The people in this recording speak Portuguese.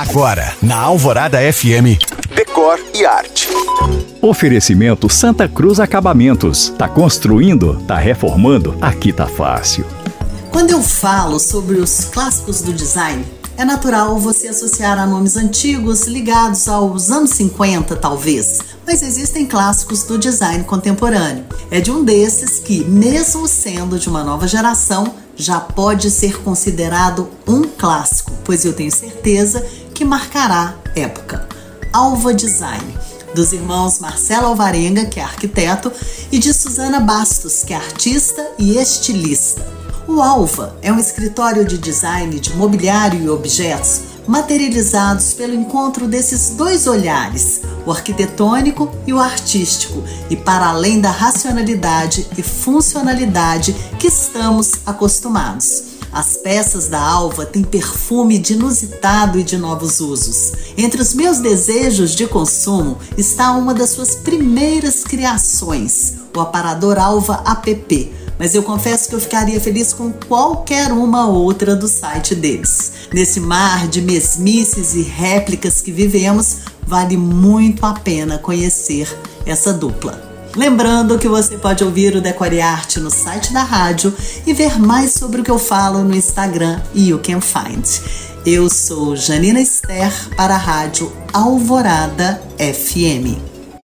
Agora, na Alvorada FM, Decor e Arte. Oferecimento Santa Cruz Acabamentos. Tá construindo? Tá reformando? Aqui tá fácil. Quando eu falo sobre os clássicos do design, é natural você associar a nomes antigos ligados aos anos 50, talvez. Mas existem clássicos do design contemporâneo. É de um desses que, mesmo sendo de uma nova geração, já pode ser considerado um clássico, pois eu tenho certeza que marcará época. Alva Design, dos irmãos Marcelo Alvarenga, que é arquiteto, e de Suzana Bastos, que é artista e estilista. O Alva é um escritório de design de mobiliário e objetos materializados pelo encontro desses dois olhares, o arquitetônico e o artístico, e para além da racionalidade e funcionalidade que estamos acostumados. As peças da Alva têm perfume de inusitado e de novos usos. Entre os meus desejos de consumo está uma das suas primeiras criações, o aparador Alva app mas eu confesso que eu ficaria feliz com qualquer uma outra do site deles. Nesse mar de mesmices e réplicas que vivemos, vale muito a pena conhecer essa dupla. Lembrando que você pode ouvir o Decore Arte no site da rádio e ver mais sobre o que eu falo no Instagram e You Can Find. Eu sou Janina Esther para a rádio Alvorada FM.